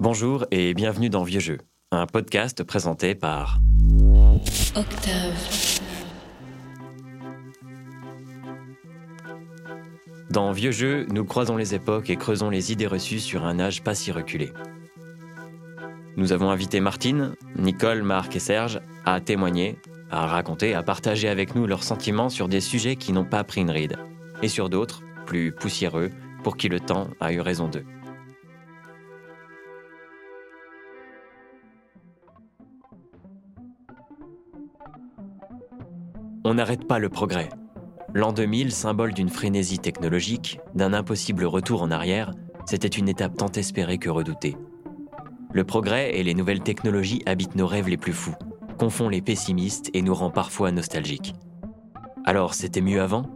Bonjour et bienvenue dans Vieux Jeux, un podcast présenté par Octave. Dans Vieux Jeux, nous croisons les époques et creusons les idées reçues sur un âge pas si reculé. Nous avons invité Martine, Nicole, Marc et Serge à témoigner, à raconter, à partager avec nous leurs sentiments sur des sujets qui n'ont pas pris une ride, et sur d'autres, plus poussiéreux, pour qui le temps a eu raison d'eux. On n'arrête pas le progrès. L'an 2000, symbole d'une frénésie technologique, d'un impossible retour en arrière, c'était une étape tant espérée que redoutée. Le progrès et les nouvelles technologies habitent nos rêves les plus fous, confond les pessimistes et nous rend parfois nostalgiques. Alors c'était mieux avant?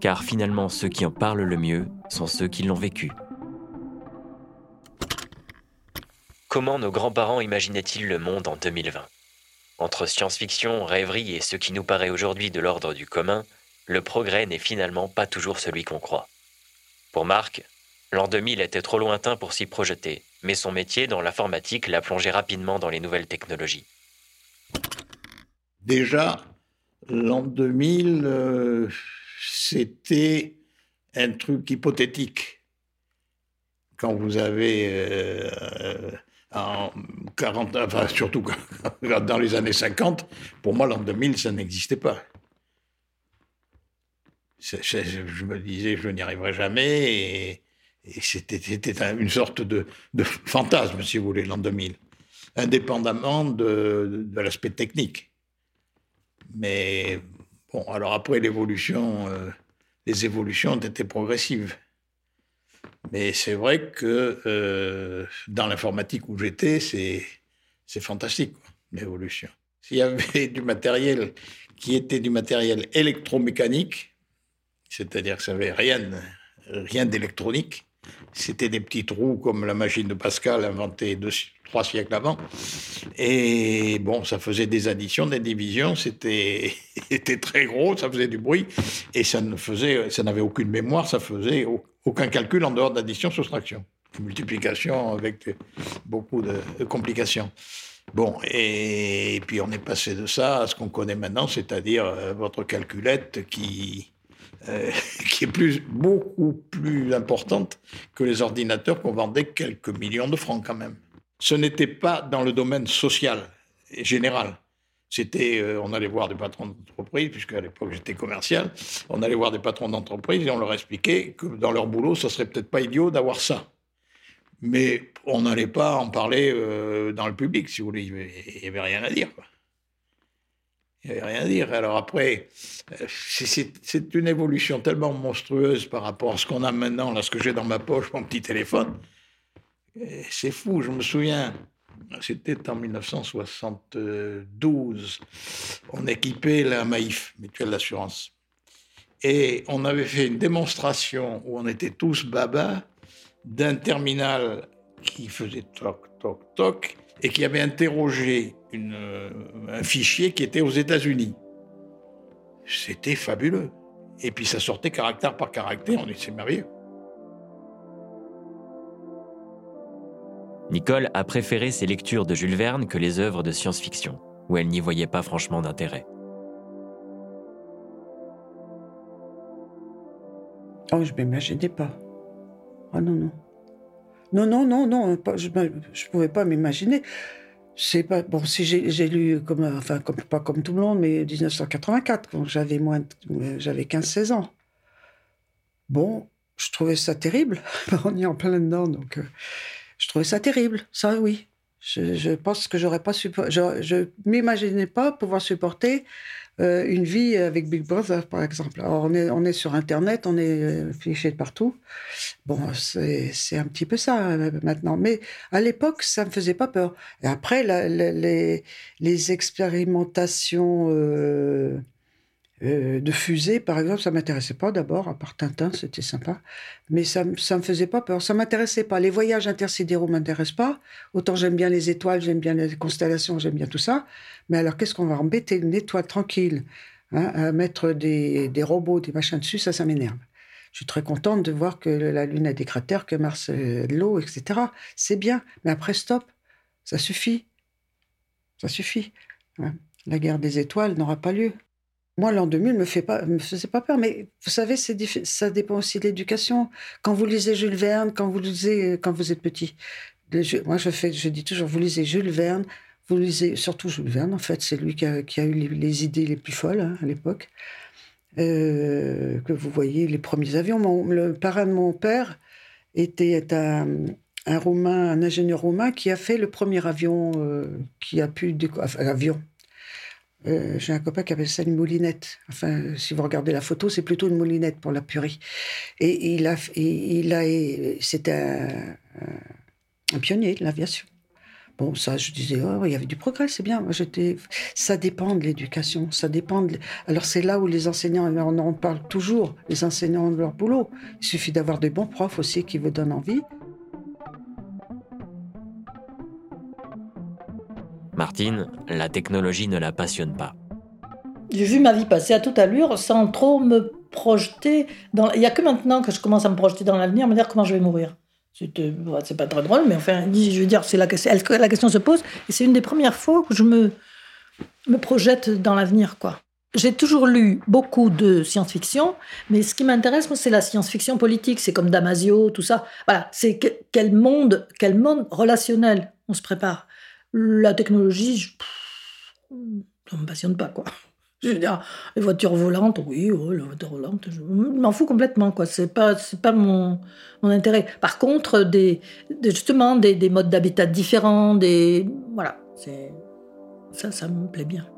Car finalement ceux qui en parlent le mieux sont ceux qui l'ont vécu. Comment nos grands-parents imaginaient-ils le monde en 2020 entre science-fiction, rêverie et ce qui nous paraît aujourd'hui de l'ordre du commun, le progrès n'est finalement pas toujours celui qu'on croit. Pour Marc, l'an 2000 était trop lointain pour s'y projeter, mais son métier dans l'informatique l'a plongé rapidement dans les nouvelles technologies. Déjà, l'an 2000, euh, c'était un truc hypothétique. Quand vous avez euh, en 40, enfin surtout dans les années 50, pour moi l'an 2000, ça n'existait pas. Je me disais, je n'y arriverai jamais, et, c'était une sorte de, fantasme, si vous voulez, l'an 2000, indépendamment de, l'aspect technique. Mais bon, alors après l'évolution, euh, les évolutions ont été progressives. Mais c'est vrai que euh, dans l'informatique où j'étais, c'est, c'est fantastique, l'évolution. S'il y avait du matériel qui était du matériel électromécanique, c'est-à-dire que ça n'avait rien, rien d'électronique, c'était des petits trous comme la machine de Pascal inventée trois siècles avant. Et bon, ça faisait des additions, des divisions, c'était très gros, ça faisait du bruit, et ça ne faisait, ça n'avait aucune mémoire, ça faisait aucun calcul en dehors d'addition, soustraction, multiplication avec beaucoup de, complications. Bon, et, puis on est passé de ça à ce qu'on connaît maintenant, c'est-à-dire euh, votre calculette qui, euh, qui est plus, beaucoup plus importante que les ordinateurs qu'on vendait quelques millions de francs quand même. Ce n'était pas dans le domaine social général. C'était, euh, on allait voir des patrons d'entreprise, puisque à l'époque j'étais commercial, on allait voir des patrons d'entreprise et on leur expliquait que dans leur boulot, ça serait peut-être pas idiot d'avoir ça. Mais on n'allait pas en parler euh, dans le public, si vous voulez. Il n'y avait rien à dire. Il n'y avait rien à dire. Alors après, euh, c'est une évolution tellement monstrueuse par rapport à ce qu'on a maintenant, là, ce que j'ai dans ma poche, mon petit téléphone. C'est fou, je me souviens, c'était en 1972. On équipait la Maïf, mutuelle d'assurance. Et on avait fait une démonstration où on était tous baba d'un terminal qui faisait toc, toc, toc, et qui avait interrogé un fichier qui était aux États-Unis. C'était fabuleux. Et puis ça sortait caractère par caractère, on était merveilleux. Nicole a préféré ses lectures de Jules Verne que les œuvres de science-fiction, où elle n'y voyait pas franchement d'intérêt. Oh, je m'imaginais pas. Ah non, non. Non, non, non, non, je ne pouvais pas m'imaginer. C'est pas bon si j'ai lu comme enfin comme pas comme tout le monde mais 1984 quand j'avais moins j'avais 15 16 ans. Bon, je trouvais ça terrible. On est en plein dedans donc euh, je trouvais ça terrible, ça oui. Je, pense que j'aurais pas supporté. Je, je m'imaginais pas pouvoir supporter euh, une vie avec Big Brother, par exemple. Alors, on est, on est sur Internet, on est euh, fiché de partout. Bon, c'est un petit peu ça euh, maintenant. Mais à l'époque, ça me faisait pas peur. Et après, les, les, expérimentations euh, de fusée, par exemple, ça m'intéressait pas d'abord, à part Tintin, c'était sympa, mais ça, ça me faisait pas peur, ça m'intéressait pas. Les voyages intersidéraux m'intéressent pas. Autant j'aime bien les étoiles, j'aime bien les constellations, j'aime bien tout ça. Mais alors, qu'est-ce qu'on va embêter une étoile tranquille, hein, à mettre des, robots, des machins dessus, ça, ça m'énerve. Je suis très contente de voir que la Lune a des cratères, que Mars a de l'eau, etc. C'est bien. Mais après, stop. Ça suffit. Ça suffit. La guerre des étoiles n'aura pas lieu. Moi, l'an 2000 me me faisait pas peur, mais vous savez, ça dépend aussi de l'éducation. Quand vous lisez Jules Verne, quand vous lisez, quand vous êtes petit, moi je dis toujours, vous lisez Jules Verne, vous lisez surtout Jules Verne. En fait, c'est lui qui a, eu les, idées les plus folles hein, à l'époque. Euh, que vous voyez les premiers avions. le parrain de mon père était un, un Roumain, un ingénieur roumain qui a fait le premier avion euh, qui a pu enfin, avion euh, j'ai un copain qui appelle ça une moulinette. Enfin, si vous regardez la photo, c'est plutôt une moulinette pour la purie. Et il a, il a, c'était un, pionnier de l'aviation. Bon, ça, je disais, oh, il y avait du progrès, c'est bien. Ça dépend de l'éducation, ça dépend. Alors, c'est là où les enseignants, on en parle toujours, les enseignants ont leur boulot. Il suffit d'avoir des bons profs aussi qui vous donnent envie. Martine, la technologie ne la passionne pas. J'ai vu ma vie passer à toute allure sans trop me projeter. Dans... Il n'y a que maintenant que je commence à me projeter dans l'avenir, me dire comment je vais mourir. C'est pas très drôle, mais enfin, je veux dire, c'est la, question se pose. Et c'est une des premières fois que je me, projette dans l'avenir, quoi. J'ai toujours lu beaucoup de science-fiction, mais ce qui m'intéresse, moi, c'est la science-fiction politique. C'est comme Damasio, tout ça. Voilà, c'est quel monde, quel monde relationnel on se prépare. La technologie, je... ça me passionne pas, quoi. Je veux dire, les voitures volantes, oui, oh, les voitures volantes, je m'en fous complètement, quoi. C'est pas, c'est pas mon, mon intérêt. Par contre, des, justement, des, des modes d'habitat différents, des, voilà, c'est, ça, ça me plaît bien.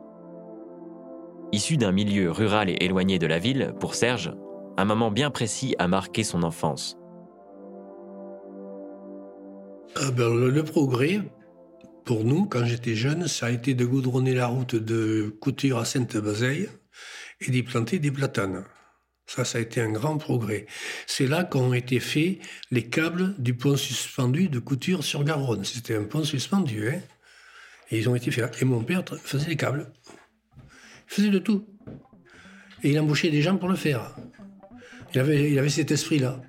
Issu d'un milieu rural et éloigné de la ville, pour Serge, un moment bien précis a marqué son enfance. Ah ben, le progrès, pour nous, quand j'étais jeune, ça a été de goudronner la route de Couture à Sainte-Bazeille et d'y planter des platanes. Ça, ça a été un grand progrès. C'est là qu'ont été faits les câbles du pont suspendu de Couture sur Garonne. C'était un pont suspendu, hein Et ils ont été faits Et mon père faisait les câbles. Il faisait de tout. Et il embauchait des gens pour le faire. Il avait, il avait cet esprit-là.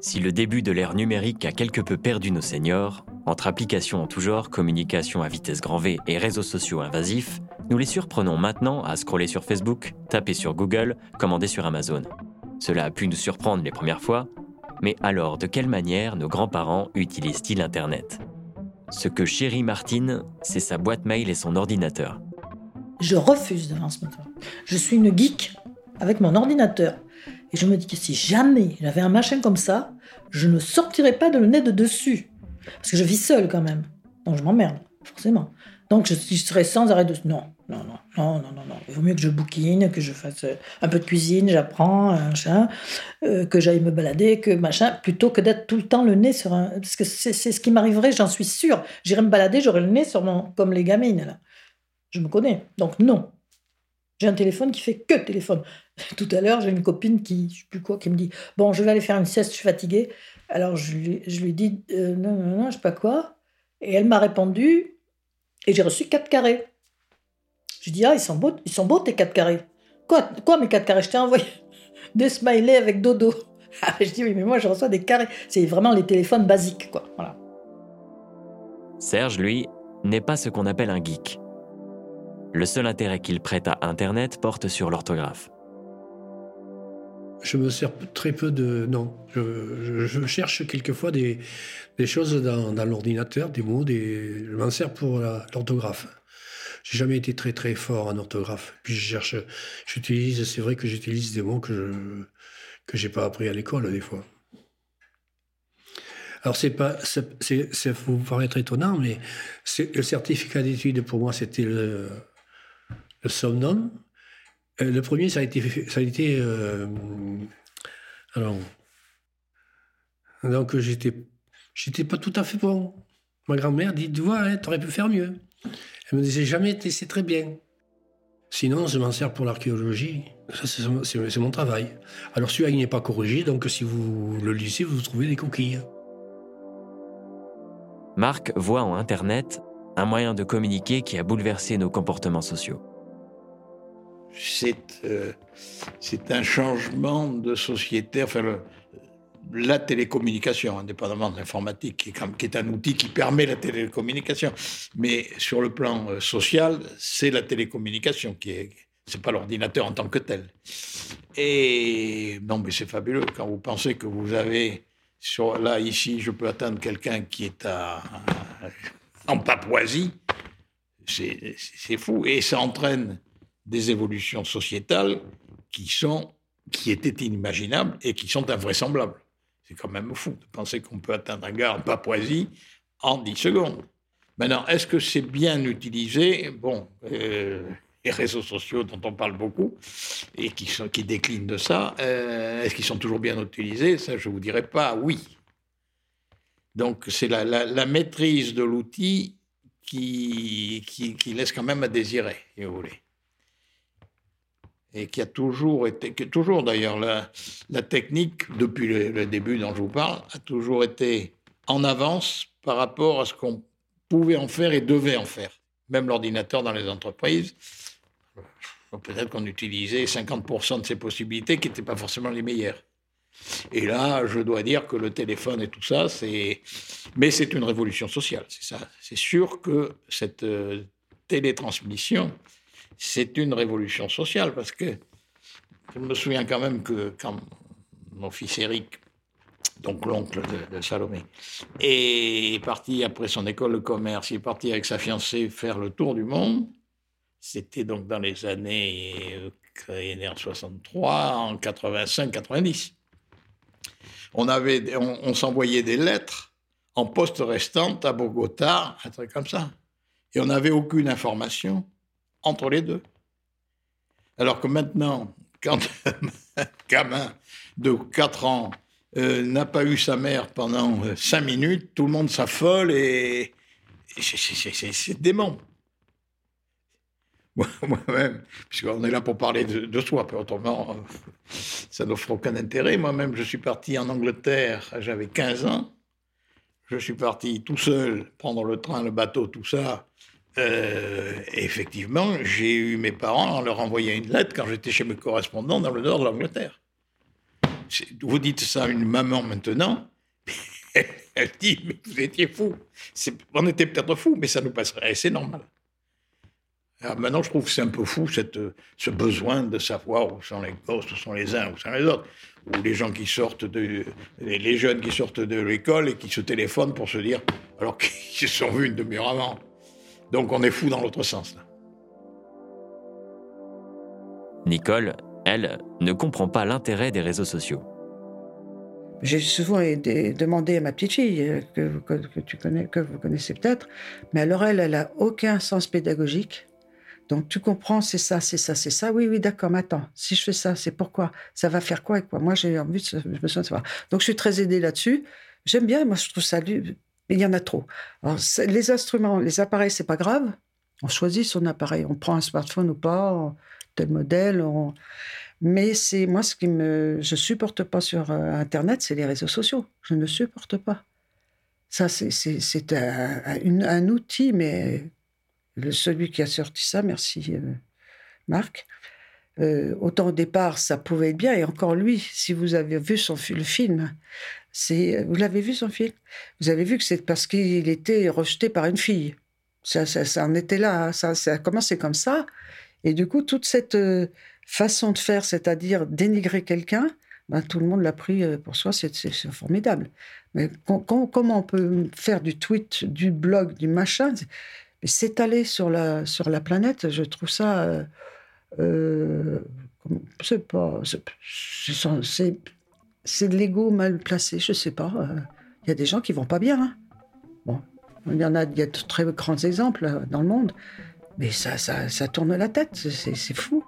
Si le début de l'ère numérique a quelque peu perdu nos seniors, entre applications en tout genre, communication à vitesse grand V et réseaux sociaux invasifs, nous les surprenons maintenant à scroller sur Facebook, taper sur Google, commander sur Amazon. Cela a pu nous surprendre les premières fois, mais alors de quelle manière nos grands-parents utilisent-ils Internet? Ce que chérit Martine, c'est sa boîte mail et son ordinateur. Je refuse de ce matin. Je suis une geek avec mon ordinateur. Et je me dis que si jamais j'avais un machin comme ça, je ne sortirais pas de le nez de dessus. Parce que je vis seule quand même. Donc je m'emmerde, forcément. Donc je, serais sans arrêt de... Non, non, non, non, non, non, non. Il vaut mieux que je bouquine, que je fasse euh, un peu de cuisine, j'apprends, euh, que j'aille me balader, que machin, plutôt que d'être tout le temps le nez sur un... Parce que c'est ce qui m'arriverait, j'en suis sûre. J'irais me balader, j'aurais le nez sur mon... comme les gamines, là. Je me connais. Donc non. J'ai un téléphone qui fait que téléphone. Tout à l'heure, j'ai une copine qui, je sais plus quoi, qui me dit Bon, je vais aller faire une sieste, je suis fatiguée. Alors je lui, je lui dis euh, Non, non, non, je sais pas quoi. Et elle m'a répondu et j'ai reçu quatre carrés. Je dis Ah, ils sont beaux, ils sont beaux tes quatre carrés. Quoi, quoi mes quatre carrés? Je t'ai envoyé des smileys avec dodo. Ah, je dis Oui, mais moi je reçois des carrés. C'est vraiment les téléphones basiques, quoi. Voilà. Serge, lui, n'est pas ce qu'on appelle un geek. Le seul intérêt qu'il prête à Internet porte sur l'orthographe. Je me sers très peu de... Non, je, cherche quelquefois des, choses dans, l'ordinateur, des mots, des... je m'en sers pour l'orthographe. J'ai jamais été très très fort en orthographe. Puis je cherche, j'utilise, c'est vrai que j'utilise des mots que je que j'ai pas appris à l'école des fois. Alors c'est pas, c'est, ça vous paraître étonnant, mais le certificat d'études pour moi c'était le, le Somnum. Euh, le premier, ça a été. Ça a été euh, alors. Donc, j'étais, j'étais pas tout à fait bon. Ma grand-mère dit Tu vois, hein, tu aurais pu faire mieux. Elle me disait Jamais, c'est très bien. Sinon, je m'en sers pour l'archéologie. Ça, c'est mon travail. Alors, celui-là, il n'est pas corrigé, donc si vous le lisez, vous trouvez des coquilles. Marc voit en Internet un moyen de communiquer qui a bouleversé nos comportements sociaux. C'est euh, c'est un changement de société, enfin la télécommunication, indépendamment de l'informatique, qui, est un outil qui permet la télécommunication. Mais sur le plan euh, social, c'est la télécommunication qui est, c'est pas l'ordinateur en tant que tel. Et non, mais c'est fabuleux quand vous pensez que vous avez là ici, je peux atteindre quelqu'un qui est à, en Papouasie. C'est fou et ça entraîne des évolutions sociétales qui sont qui étaient inimaginables et qui sont invraisemblables. C'est quand même fou de penser qu'on peut atteindre un gars en Papouasie en 10 secondes. Maintenant, est-ce que c'est bien utilisé? Bon, euh, les réseaux sociaux dont on parle beaucoup et qui, déclinent de ça, euh, est-ce qu'ils sont toujours bien utilisés? Ça, je ne vous dirais pas oui. Donc, c'est la, la, maîtrise de l'outil qui, qui, laisse quand même à désirer, si vous voulez et qui a toujours été, que toujours d'ailleurs, la, la, technique, depuis le, début dont je vous parle, a toujours été en avance par rapport à ce qu'on pouvait en faire et devait en faire. Même l'ordinateur dans les entreprises, peut-être qu'on utilisait 50% de ses possibilités qui n'étaient pas forcément les meilleures. Et là, je dois dire que le téléphone et tout ça, c'est. Mais c'est une révolution sociale, c'est ça. C'est sûr que cette euh, télétransmission, c'est une révolution sociale parce que je me souviens quand même que quand mon fils Eric, donc l'oncle de, Salomé, est parti après son école de commerce, il est parti avec sa fiancée faire le tour du monde. C'était donc dans les années euh, en 63, en 85, 90. On, avait, on, s'envoyait des lettres en poste restante à Bogota, un truc comme ça. Et on n'avait aucune information entre les deux. Alors que maintenant, quand un gamin de 4 ans euh, n'a pas eu sa mère pendant 5 euh, minutes, tout le monde s'affole et, c'est dément. Moi-même, puisqu'on est là pour parler de, soi, autrement, ça n'offre aucun intérêt. Moi-même, je suis parti en Angleterre, j'avais 15 ans. Je suis parti tout seul, prendre le train, le bateau, tout ça, euh, effectivement, j'ai eu mes parents en leur envoyant une lettre quand j'étais chez mes correspondants dans le nord de l'Angleterre. Vous dites ça à une maman maintenant, elle dit, mais vous étiez fou. On était peut-être fou, mais ça nous passerait, c'est normal. maintenant, je trouve que c'est un peu fou, cette, ce besoin de savoir où sont les gosses, où sont les uns, où sont les autres. Ou les gens qui sortent de. Les jeunes qui sortent de l'école et qui se téléphonent pour se dire. Alors qu'ils se sont vus une demi-heure avant. Donc on est fou dans l'autre sens. Nicole, elle, ne comprend pas l'intérêt des réseaux sociaux. J'ai souvent demandé à ma petite fille, euh, que, tu connais, que vous connaissez peut-être, mais alors elle, elle n'a aucun sens pédagogique. Donc tu comprends, c'est ça, c'est ça, c'est ça. Oui, oui, d'accord, mais attends, si je fais ça, c'est pourquoi? Ça va faire quoi et quoi? Moi, j'ai envie de, besoin de savoir. Donc je suis très aidée là-dessus. J'aime bien, moi, je trouve ça il y en a trop. les instruments, les appareils, c'est pas grave. On choisit son appareil. On prend un smartphone ou pas, tel modèle. Mais c'est moi ce qui me, je supporte pas sur euh, Internet, c'est les réseaux sociaux. Je ne supporte pas. Ça, c'est un, un, outil, mais le, celui qui a sorti ça, merci euh, Marc. Euh, autant au départ, ça pouvait être bien, et encore lui, si vous avez vu son, le film, vous l'avez vu son film? Vous avez vu que c'est parce qu'il était rejeté par une fille. Ça, en était là, hein. ça, a commencé comme ça. Et du coup, toute cette euh, façon de faire, c'est-à-dire dénigrer quelqu'un, ben, tout le monde l'a pris euh, pour soi, c'est, formidable. Mais comment on peut faire du tweet, du blog, du machin? S'étaler sur la, planète, je trouve ça. Euh, c'est pas. C'est c'est de l'ego mal placé, je sais pas. Il euh, y a des gens qui vont pas bien. Hein. Bon, il y en a, de très grands exemples euh, dans le monde, mais ça, ça tourne la tête, c'est fou.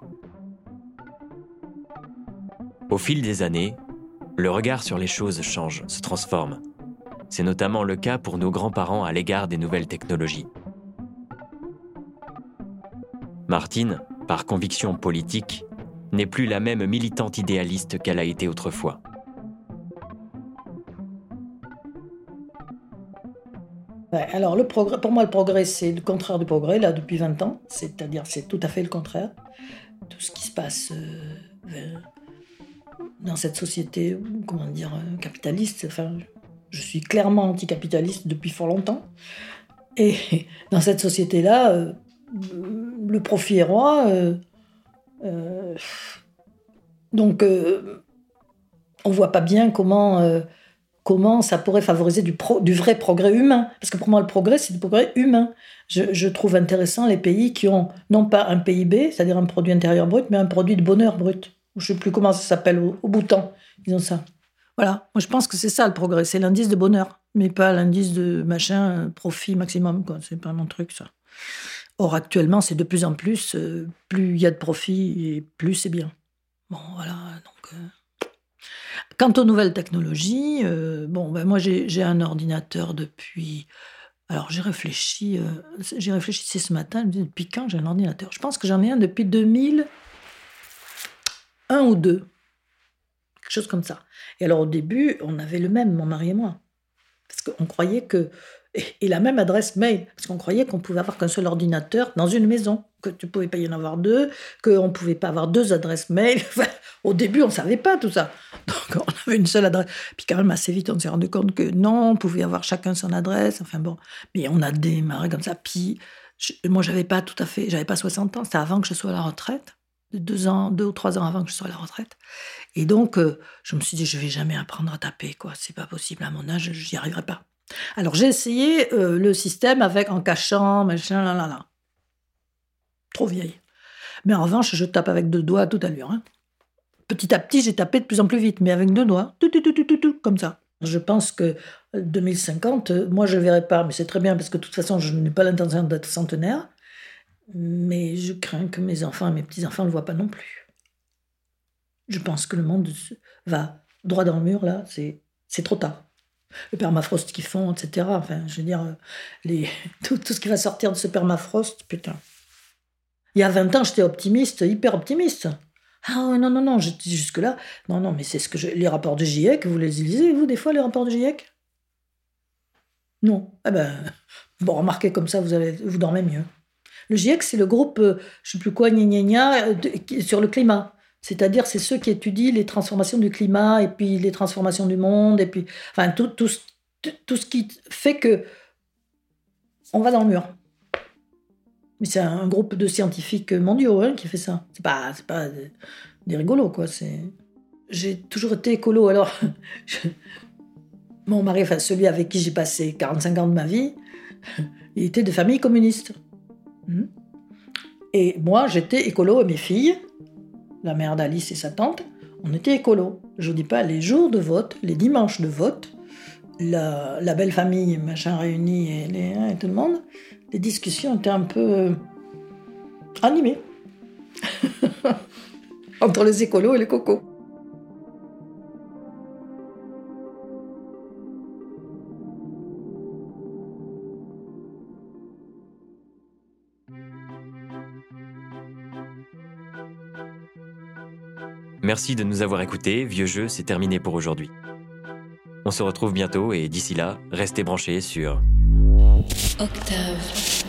Au fil des années, le regard sur les choses change, se transforme. C'est notamment le cas pour nos grands-parents à l'égard des nouvelles technologies. Martine, par conviction politique, n'est plus la même militante idéaliste qu'elle a été autrefois. Alors, le progrès, pour moi, le progrès, c'est le contraire du progrès, là, depuis 20 ans. C'est-à-dire, c'est tout à fait le contraire. tout ce qui se passe euh, dans cette société, comment dire, euh, capitaliste. Enfin, je suis clairement anticapitaliste depuis fort longtemps. Et dans cette société-là, euh, le profit est roi. donc, on voit pas bien comment comment ça pourrait favoriser du, vrai progrès humain. Parce que pour moi, le progrès, c'est du progrès humain. Je, trouve intéressant les pays qui ont non pas un PIB, c'est-à-dire un produit intérieur brut, mais un produit de bonheur brut. Je ne sais plus comment ça s'appelle au, au Bhoutan. Ils ont ça. Voilà, moi je pense que c'est ça le progrès, c'est l'indice de bonheur, mais pas l'indice de machin, profit maximum, quoi. C'est pas mon truc, ça. Or, actuellement, c'est de plus en plus, euh, plus il y a de profit, et plus c'est bien. Bon, voilà, donc. Euh, Quant aux nouvelles technologies, euh, bon, ben moi j'ai un ordinateur depuis. Alors j'ai réfléchi, euh, j'ai réfléchi ce matin, depuis quand j'ai un ordinateur? Je pense que j'en ai un depuis 2001 ou deux, quelque chose comme ça. Et alors au début, on avait le même, mon mari et moi, parce qu'on croyait que et la même adresse mail, parce qu'on croyait qu'on pouvait avoir qu'un seul ordinateur dans une maison, que tu pouvais pas y en avoir deux, qu'on ne pouvait pas avoir deux adresses mail. au début, on ne savait pas tout ça. Donc, on avait une seule adresse. Puis quand même, assez vite, on s'est rendu compte que non, on pouvait avoir chacun son adresse. Enfin bon, mais on a démarré comme ça. Puis, moi, j'avais pas tout à fait, j'avais pas 60 ans, c'était avant que je sois à la retraite. Deux ans, deux ou trois ans avant que je sois à la retraite. Et donc, euh, je me suis dit, je vais jamais apprendre à taper, quoi. C'est pas possible à mon âge, j'y arriverai pas. Alors j'ai essayé euh, le système avec en cachant, machin, là, là, là. Trop vieille. Mais en revanche, je tape avec deux doigts à toute allure. Hein. Petit à petit, j'ai tapé de plus en plus vite, mais avec deux doigts, tout, tout, tout, tout, comme ça. Je pense que 2050, euh, moi je ne verrai pas, mais c'est très bien parce que de toute façon, je n'ai pas l'intention d'être centenaire. Mais je crains que mes enfants et mes petits-enfants ne le voient pas non plus. Je pense que le monde va droit dans le mur, là, c'est trop tard le permafrost qu'ils font, etc. Enfin, je veux dire, les, tout, ce qui va sortir de ce permafrost, putain. Il y a 20 ans, j'étais optimiste, hyper optimiste. Ah non, non, non, jusque-là. Non, non, mais c'est ce que je, les rapports de GIEC, vous les lisez, vous, des fois, les rapports de GIEC Non. Eh ben, bon, remarquez comme ça, vous, vous dormez mieux. Le GIEC, c'est le groupe, euh, je ne sais plus quoi, gna, gna, gna, euh, sur le climat. C'est-à-dire, c'est ceux qui étudient les transformations du climat et puis les transformations du monde et puis, enfin, tout, tout, tout ce qui fait que on va dans le mur. Mais c'est un groupe de scientifiques mondiaux hein, qui fait ça. C'est pas, c'est pas des rigolos, quoi. C'est... J'ai toujours été écolo. Alors, mon mari, enfin, celui avec qui j'ai passé 45 ans de ma vie, il était de famille communiste. Hmm. Et moi, j'étais écolo et mes filles, la mère d'Alice et sa tante, on était écolo. Je dis pas les jours de vote, les dimanches de vote, la, belle famille, machin réunie et, les, et tout le monde, les discussions étaient un peu euh, animées. Entre les écolos et les cocos. Merci de nous avoir écoutés. Vieux jeu, c'est terminé pour aujourd'hui. On se retrouve bientôt et d'ici là, restez branchés sur Octave.